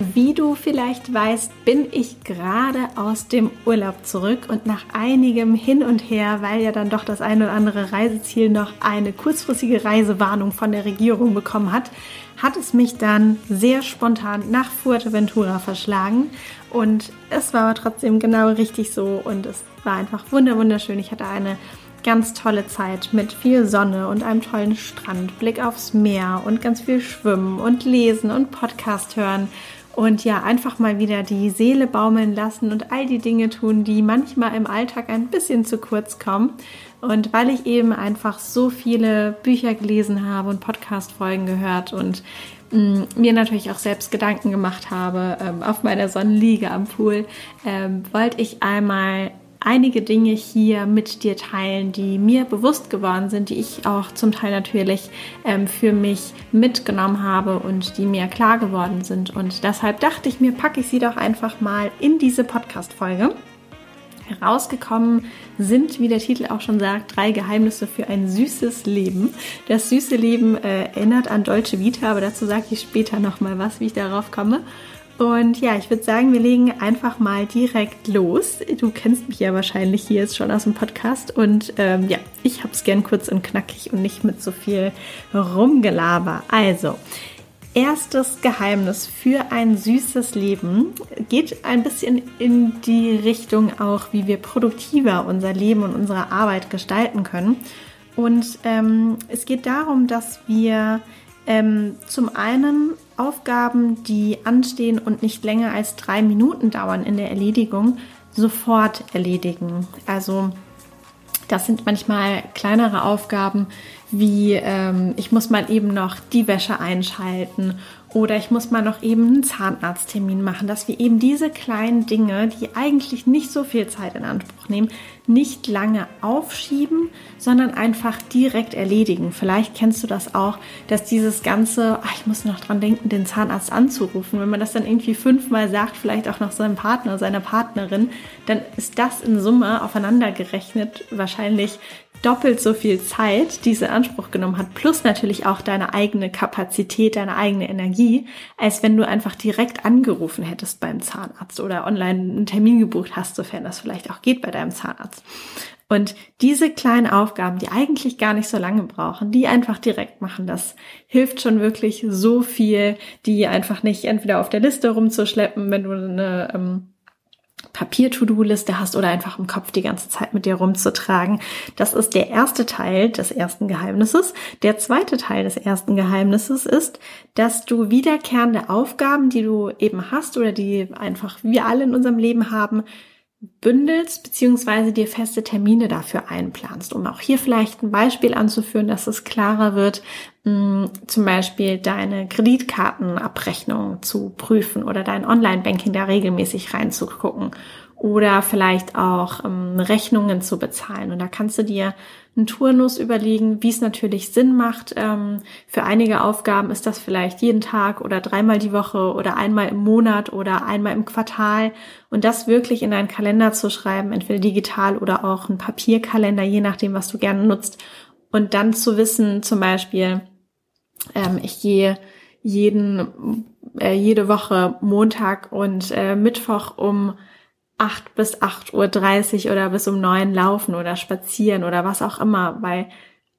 Wie du vielleicht weißt, bin ich gerade aus dem Urlaub zurück und nach einigem Hin und Her, weil ja dann doch das ein oder andere Reiseziel noch eine kurzfristige Reisewarnung von der Regierung bekommen hat, hat es mich dann sehr spontan nach Fuerteventura verschlagen. Und es war aber trotzdem genau richtig so und es war einfach wunderschön. Ich hatte eine ganz tolle Zeit mit viel Sonne und einem tollen Strand, Blick aufs Meer und ganz viel Schwimmen und Lesen und Podcast hören und ja, einfach mal wieder die Seele baumeln lassen und all die Dinge tun, die manchmal im Alltag ein bisschen zu kurz kommen. Und weil ich eben einfach so viele Bücher gelesen habe und Podcast-Folgen gehört und mm, mir natürlich auch selbst Gedanken gemacht habe ähm, auf meiner Sonnenliege am Pool, ähm, wollte ich einmal einige Dinge hier mit dir teilen, die mir bewusst geworden sind, die ich auch zum Teil natürlich ähm, für mich mitgenommen habe und die mir klar geworden sind. Und deshalb dachte ich mir, packe ich sie doch einfach mal in diese Podcast-Folge. Herausgekommen sind, wie der Titel auch schon sagt, drei Geheimnisse für ein süßes Leben. Das süße Leben äh, erinnert an Deutsche Vita, aber dazu sage ich später nochmal was, wie ich darauf komme. Und ja, ich würde sagen, wir legen einfach mal direkt los. Du kennst mich ja wahrscheinlich hier jetzt schon aus dem Podcast. Und ähm, ja, ich habe es gern kurz und knackig und nicht mit so viel Rumgelaber. Also, erstes Geheimnis für ein süßes Leben geht ein bisschen in die Richtung auch, wie wir produktiver unser Leben und unsere Arbeit gestalten können. Und ähm, es geht darum, dass wir ähm, zum einen Aufgaben, die anstehen und nicht länger als drei Minuten dauern in der Erledigung, sofort erledigen. Also das sind manchmal kleinere Aufgaben, wie ähm, ich muss mal eben noch die Wäsche einschalten oder ich muss mal noch eben einen Zahnarzttermin machen, dass wir eben diese kleinen Dinge, die eigentlich nicht so viel Zeit in Anspruch nehmen, nicht lange aufschieben, sondern einfach direkt erledigen. Vielleicht kennst du das auch, dass dieses ganze, ach, ich muss noch dran denken, den Zahnarzt anzurufen, wenn man das dann irgendwie fünfmal sagt, vielleicht auch noch seinem Partner, seiner Partnerin, dann ist das in Summe aufeinander gerechnet wahrscheinlich doppelt so viel Zeit, die es in Anspruch genommen hat, plus natürlich auch deine eigene Kapazität, deine eigene Energie, als wenn du einfach direkt angerufen hättest beim Zahnarzt oder online einen Termin gebucht hast, sofern das vielleicht auch geht bei deinem Zahnarzt. Und diese kleinen Aufgaben, die eigentlich gar nicht so lange brauchen, die einfach direkt machen, das hilft schon wirklich so viel, die einfach nicht entweder auf der Liste rumzuschleppen, wenn du eine ähm, Papier-To-Do-Liste hast oder einfach im Kopf die ganze Zeit mit dir rumzutragen. Das ist der erste Teil des ersten Geheimnisses. Der zweite Teil des ersten Geheimnisses ist, dass du wiederkehrende Aufgaben, die du eben hast oder die einfach wir alle in unserem Leben haben, bündelst beziehungsweise dir feste Termine dafür einplanst, um auch hier vielleicht ein Beispiel anzuführen, dass es klarer wird, mm, zum Beispiel deine Kreditkartenabrechnung zu prüfen oder dein Online-Banking da regelmäßig reinzugucken oder vielleicht auch ähm, Rechnungen zu bezahlen. Und da kannst du dir einen Turnus überlegen, wie es natürlich Sinn macht. Ähm, für einige Aufgaben ist das vielleicht jeden Tag oder dreimal die Woche oder einmal im Monat oder einmal im Quartal. Und das wirklich in deinen Kalender zu schreiben, entweder digital oder auch ein Papierkalender, je nachdem, was du gerne nutzt. Und dann zu wissen, zum Beispiel, ähm, ich gehe jeden, äh, jede Woche Montag und äh, Mittwoch um 8 bis 8.30 Uhr oder bis um 9 laufen oder spazieren oder was auch immer, weil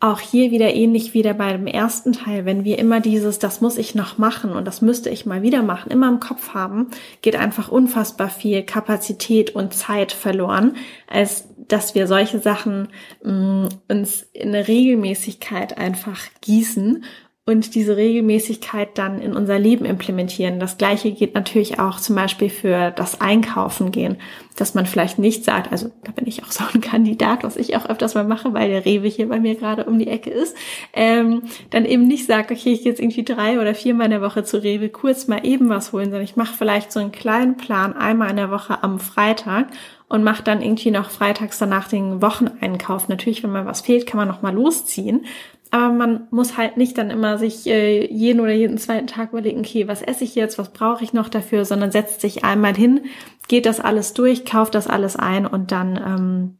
auch hier wieder ähnlich wie bei dem ersten Teil, wenn wir immer dieses, das muss ich noch machen und das müsste ich mal wieder machen, immer im Kopf haben, geht einfach unfassbar viel Kapazität und Zeit verloren, als dass wir solche Sachen mh, mm, uns in eine Regelmäßigkeit einfach gießen und diese Regelmäßigkeit dann in unser Leben implementieren. Das gleiche geht natürlich auch zum Beispiel für das Einkaufen gehen, dass man vielleicht nicht sagt, also da bin ich auch so ein Kandidat, was ich auch öfters mal mache, weil der Rewe hier bei mir gerade um die Ecke ist, ähm, dann eben nicht sagt, okay, ich gehe jetzt irgendwie drei oder viermal in der Woche zu Rewe kurz mal eben was holen, sondern ich mache vielleicht so einen kleinen Plan einmal in der Woche am Freitag und mache dann irgendwie noch freitags danach den Wocheneinkauf. Natürlich, wenn mal was fehlt, kann man noch mal losziehen. Aber man muss halt nicht dann immer sich äh, jeden oder jeden zweiten Tag überlegen, okay, was esse ich jetzt, was brauche ich noch dafür, sondern setzt sich einmal hin, geht das alles durch, kauft das alles ein und dann ähm,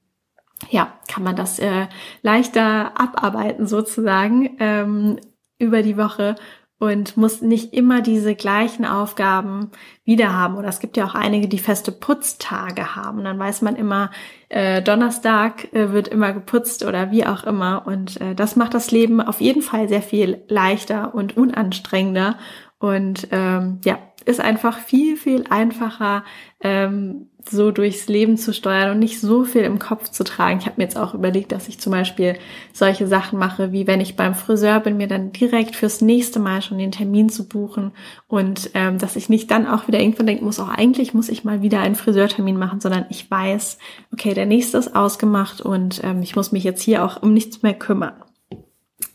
ja, kann man das äh, leichter abarbeiten sozusagen ähm, über die Woche und muss nicht immer diese gleichen Aufgaben wieder haben. Oder es gibt ja auch einige, die feste Putztage haben. Dann weiß man immer, äh, Donnerstag äh, wird immer geputzt oder wie auch immer. Und äh, das macht das Leben auf jeden Fall sehr viel leichter und unanstrengender. Und ähm, ja, ist einfach viel, viel einfacher, ähm, so durchs Leben zu steuern und nicht so viel im Kopf zu tragen. Ich habe mir jetzt auch überlegt, dass ich zum Beispiel solche Sachen mache, wie wenn ich beim Friseur bin, mir dann direkt fürs nächste Mal schon den Termin zu buchen und ähm, dass ich nicht dann auch wieder irgendwann denken muss, auch eigentlich muss ich mal wieder einen Friseurtermin machen, sondern ich weiß, okay, der nächste ist ausgemacht und ähm, ich muss mich jetzt hier auch um nichts mehr kümmern.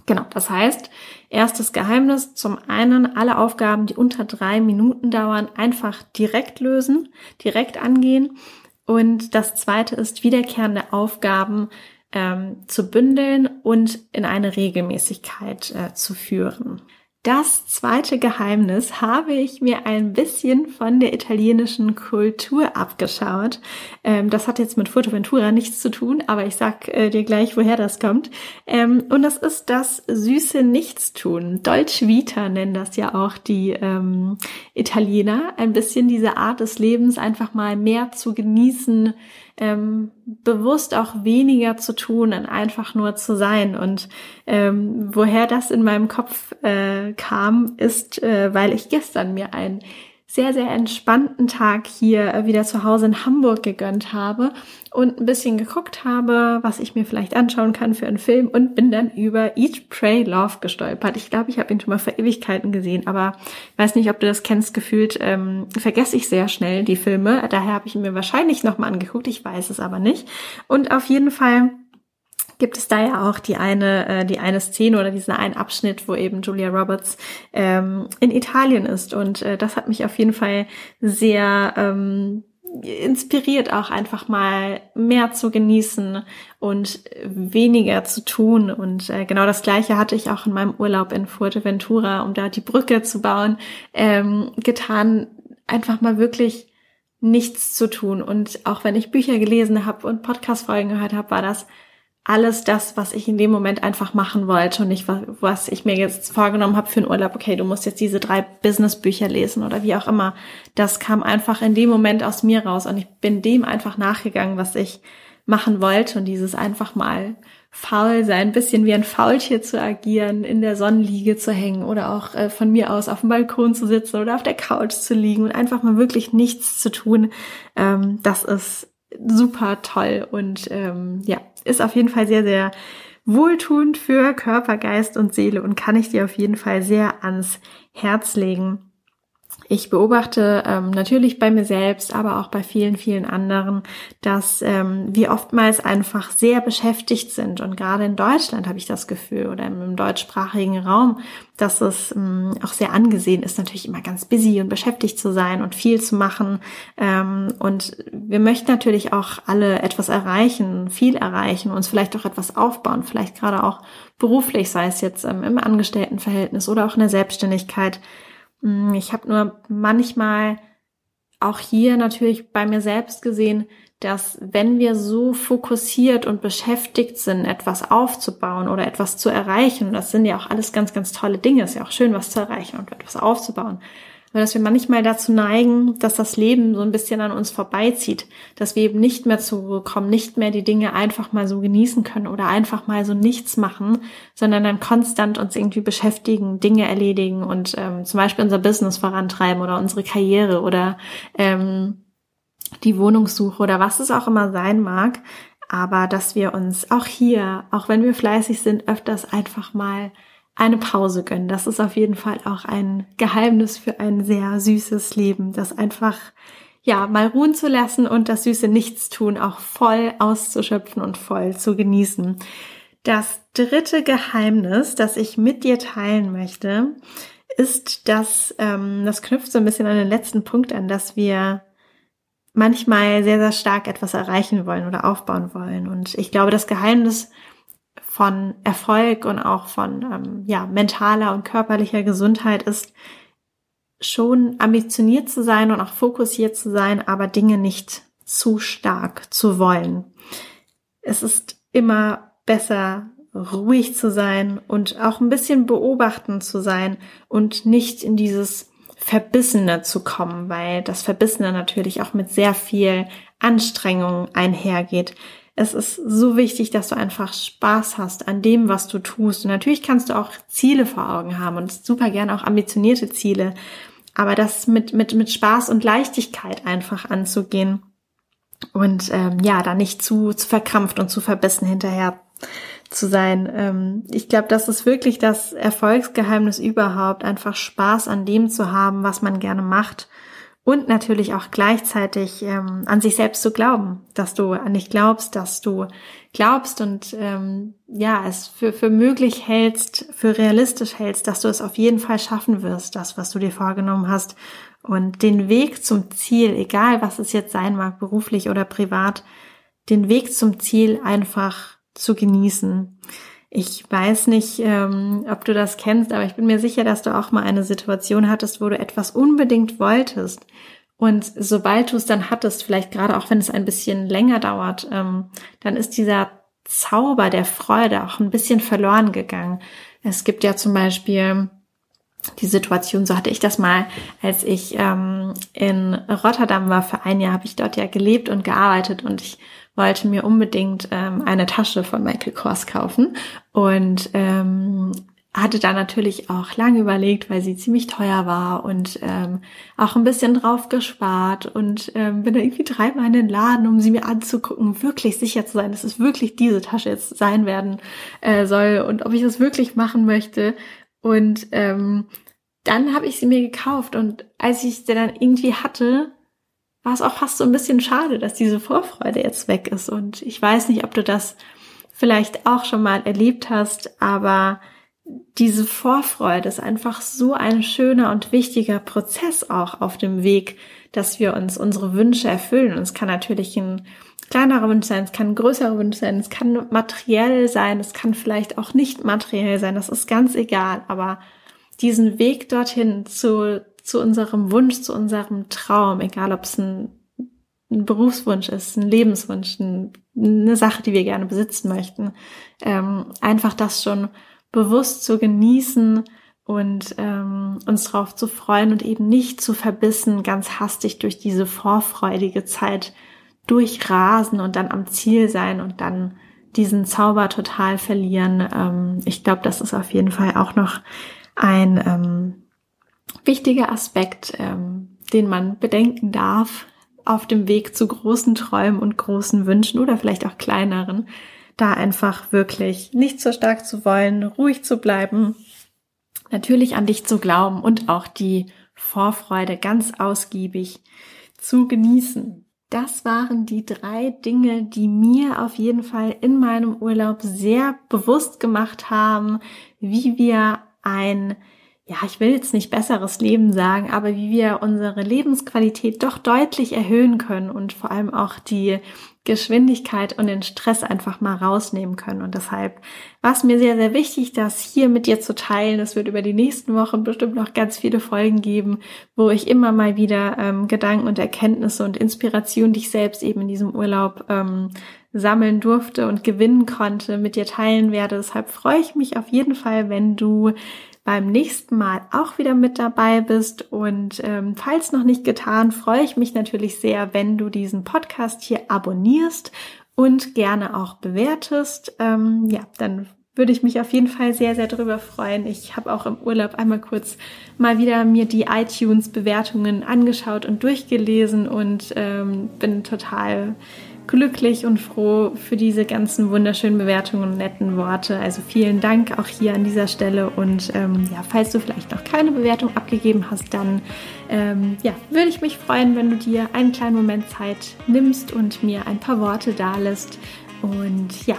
Genau, das heißt, erstes Geheimnis, zum einen alle Aufgaben, die unter drei Minuten dauern, einfach direkt lösen, direkt angehen. Und das zweite ist, wiederkehrende Aufgaben ähm, zu bündeln und in eine Regelmäßigkeit äh, zu führen. Das zweite Geheimnis habe ich mir ein bisschen von der italienischen Kultur abgeschaut. Ähm, das hat jetzt mit Fuerteventura nichts zu tun, aber ich sag äh, dir gleich, woher das kommt. Ähm, und das ist das süße Nichtstun. Dolce Vita nennen das ja auch die ähm, Italiener. Ein bisschen diese Art des Lebens einfach mal mehr zu genießen, bewusst auch weniger zu tun und einfach nur zu sein. Und ähm, woher das in meinem Kopf äh, kam, ist, äh, weil ich gestern mir ein sehr, sehr entspannten Tag hier äh, wieder zu Hause in Hamburg gegönnt habe und ein bisschen geguckt habe, was ich mir vielleicht anschauen kann für einen Film und bin dann über Eat, Pray, Love gestolpert. Ich glaube, ich habe ihn schon mal vor Ewigkeiten gesehen, aber weiß nicht, ob du das kennst, gefühlt ähm, vergesse ich sehr schnell die Filme. Daher habe ich ihn mir wahrscheinlich nochmal angeguckt, ich weiß es aber nicht. Und auf jeden Fall gibt es da ja auch die eine, äh, die eine Szene oder diesen einen Abschnitt, wo eben Julia Roberts ähm, in Italien ist. Und äh, das hat mich auf jeden Fall sehr ähm, inspiriert, auch einfach mal mehr zu genießen und weniger zu tun. Und äh, genau das Gleiche hatte ich auch in meinem Urlaub in Fuerteventura, um da die Brücke zu bauen, ähm, getan, einfach mal wirklich nichts zu tun. Und auch wenn ich Bücher gelesen habe und Podcast-Folgen gehört habe, war das alles das, was ich in dem Moment einfach machen wollte und nicht, was ich mir jetzt vorgenommen habe für den Urlaub. Okay, du musst jetzt diese drei Businessbücher lesen oder wie auch immer. Das kam einfach in dem Moment aus mir raus und ich bin dem einfach nachgegangen, was ich machen wollte und dieses einfach mal faul sein, ein bisschen wie ein Faultier zu agieren, in der Sonnenliege zu hängen oder auch äh, von mir aus auf dem Balkon zu sitzen oder auf der Couch zu liegen und einfach mal wirklich nichts zu tun. Ähm, das ist super toll und ähm, ja, ist auf jeden Fall sehr, sehr wohltuend für Körper, Geist und Seele und kann ich dir auf jeden Fall sehr ans Herz legen. Ich beobachte ähm, natürlich bei mir selbst, aber auch bei vielen, vielen anderen, dass ähm, wir oftmals einfach sehr beschäftigt sind. Und gerade in Deutschland habe ich das Gefühl oder im, deutschsprachigen Raum, dass es ähm, auch sehr angesehen ist, natürlich immer ganz busy und beschäftigt zu sein und viel zu machen. Ähm, und wir möchten natürlich auch alle etwas erreichen, viel erreichen, uns vielleicht auch etwas aufbauen, vielleicht gerade auch beruflich, sei es jetzt ähm, im Angestelltenverhältnis oder auch in der Selbstständigkeit. Mm, ich habe nur manchmal auch hier natürlich bei mir selbst gesehen, dass wenn wir so fokussiert und beschäftigt sind, etwas aufzubauen oder etwas zu erreichen, das sind ja auch alles ganz, ganz tolle Dinge, ist ja auch schön, was zu erreichen und etwas aufzubauen, aber dass wir manchmal dazu neigen, dass das Leben so ein bisschen an uns vorbeizieht, dass wir eben nicht mehr zur Ruhe kommen, nicht mehr die Dinge einfach mal so genießen können oder einfach mal so nichts machen, sondern dann konstant uns irgendwie beschäftigen, Dinge erledigen und ähm, zum Beispiel unser Business vorantreiben oder unsere Karriere oder ähm, die Wohnungssuche oder was es auch immer sein mag. Aber dass wir uns auch hier, auch wenn wir fleißig sind, öfters einfach mal eine Pause gönnen. Das ist auf jeden Fall auch ein Geheimnis für ein sehr süßes Leben, das einfach ja mal ruhen zu lassen und das süße Nichtstun auch voll auszuschöpfen und voll zu genießen. Das dritte Geheimnis, das ich mit dir teilen möchte, ist, dass ähm, das knüpft so ein bisschen an den letzten Punkt an, dass wir manchmal sehr, sehr stark etwas erreichen wollen oder aufbauen wollen. Und ich glaube, das Geheimnis von Erfolg und auch von ähm, ja, mentaler und körperlicher Gesundheit ist, schon ambitioniert zu sein und auch fokussiert zu sein, aber Dinge nicht zu stark zu wollen. Es ist immer besser, ruhig zu sein und auch ein bisschen beobachtend zu sein und nicht in dieses Verbissene zu kommen, weil das Verbissene natürlich auch mit sehr viel Anstrengung einhergeht. Es ist so wichtig, dass du einfach Spaß hast an dem, was du tust. Und natürlich kannst du auch Ziele vor Augen haben und super gerne auch ambitionierte Ziele. Aber das mit, mit, mit Spaß und Leichtigkeit einfach anzugehen und ähm, ja, da nicht zu, zu verkrampft und zu verbissen hinterher zu sein. Ähm, ich glaube, das ist wirklich das Erfolgsgeheimnis überhaupt, einfach Spaß an dem zu haben, was man gerne macht und natürlich auch gleichzeitig ähm, an sich selbst zu glauben, dass du an dich glaubst, dass du glaubst und ähm, ja, es für, für möglich hältst, für realistisch hältst, dass du es auf jeden Fall schaffen wirst, das, was du dir vorgenommen hast und den Weg zum Ziel, egal was es jetzt sein mag, beruflich oder privat, den Weg zum Ziel einfach zu genießen. Ich weiß nicht, ähm, ob du das kennst, aber ich bin mir sicher, dass du auch mal eine Situation hattest, wo du etwas unbedingt wolltest. Und sobald du es dann hattest, vielleicht gerade auch wenn es ein bisschen länger dauert, ähm, dann ist dieser Zauber der Freude auch ein bisschen verloren gegangen. Es gibt ja zum Beispiel die Situation, so hatte ich das mal, als ich ähm, in Rotterdam war für ein Jahr, habe ich dort ja gelebt und gearbeitet und ich wollte mir unbedingt ähm, eine Tasche von Michael Kors kaufen und ähm, hatte da natürlich auch lange überlegt, weil sie ziemlich teuer war und ähm, auch ein bisschen drauf gespart und ähm, bin da irgendwie dreimal in den Laden, um sie mir anzugucken, wirklich sicher zu sein, dass es wirklich diese Tasche jetzt sein werden äh, soll und ob ich das wirklich machen möchte. Und ähm, dann habe ich sie mir gekauft und als ich sie dann irgendwie hatte, war es auch fast so ein bisschen schade, dass diese Vorfreude jetzt weg ist. Und ich weiß nicht, ob du das vielleicht auch schon mal erlebt hast, aber diese Vorfreude ist einfach so ein schöner und wichtiger Prozess auch auf dem Weg, dass wir uns unsere Wünsche erfüllen. Und es kann natürlich ein kleinerer Wunsch sein, es kann ein größerer Wunsch sein, es kann materiell sein, es kann vielleicht auch nicht materiell sein, das ist ganz egal. Aber diesen Weg dorthin zu zu unserem Wunsch, zu unserem Traum, egal ob es ein, ein Berufswunsch ist, ein Lebenswunsch, ein, eine Sache, die wir gerne besitzen möchten, ähm, einfach das schon bewusst zu genießen und ähm, uns darauf zu freuen und eben nicht zu verbissen, ganz hastig durch diese vorfreudige Zeit durchrasen und dann am Ziel sein und dann diesen Zauber total verlieren. Ähm, ich glaube, das ist auf jeden Fall auch noch ein ähm, wichtiger Aspekt, ähm, den man bedenken darf auf dem Weg zu großen Träumen und großen Wünschen oder vielleicht auch kleineren, da einfach wirklich nicht so stark zu wollen, ruhig zu bleiben, natürlich an dich zu glauben und auch die Vorfreude ganz ausgiebig zu genießen. Das waren die drei Dinge, die mir auf jeden Fall in meinem Urlaub sehr bewusst gemacht haben, wie wir ein ja, ich will jetzt nicht besseres Leben sagen, aber wie wir unsere Lebensqualität doch deutlich erhöhen können und vor allem auch die Geschwindigkeit und den Stress einfach mal rausnehmen können. Und deshalb war es mir sehr, sehr wichtig, das hier mit dir zu teilen. Es wird über die nächsten Wochen bestimmt noch ganz viele Folgen geben, wo ich immer mal wieder ähm, Gedanken und Erkenntnisse und Inspiration, die ich selbst eben in diesem Urlaub ähm, sammeln durfte und gewinnen konnte, mit dir teilen werde. Deshalb freue ich mich auf jeden Fall, wenn du beim nächsten Mal auch wieder mit dabei bist. Und ähm, falls noch nicht getan, freue ich mich natürlich sehr, wenn du diesen Podcast hier abonnierst und gerne auch bewertest. Ähm, ja, dann würde ich mich auf jeden Fall sehr, sehr darüber freuen. Ich habe auch im Urlaub einmal kurz mal wieder mir die iTunes-Bewertungen angeschaut und durchgelesen und ähm, bin total glücklich und froh für diese ganzen wunderschönen Bewertungen und netten Worte. Also vielen Dank auch hier an dieser Stelle. Und ähm, ja, falls du vielleicht noch keine Bewertung abgegeben hast, dann ähm, ja, würde ich mich freuen, wenn du dir einen kleinen Moment Zeit nimmst und mir ein paar Worte dalässt. Und ja,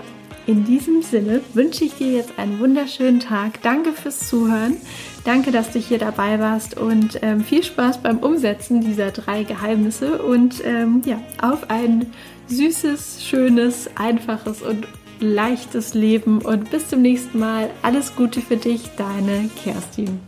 in diesem Sinne wünsche ich dir jetzt einen wunderschönen Tag. Danke fürs Zuhören. Danke, dass du hier dabei warst und ähm, viel Spaß beim Umsetzen dieser drei Geheimnisse und ähm, ja, auf einen süßes, schönes, einfaches und leichtes Leben und bis zum nächsten Mal. Alles Gute für dich, deine Kerstin.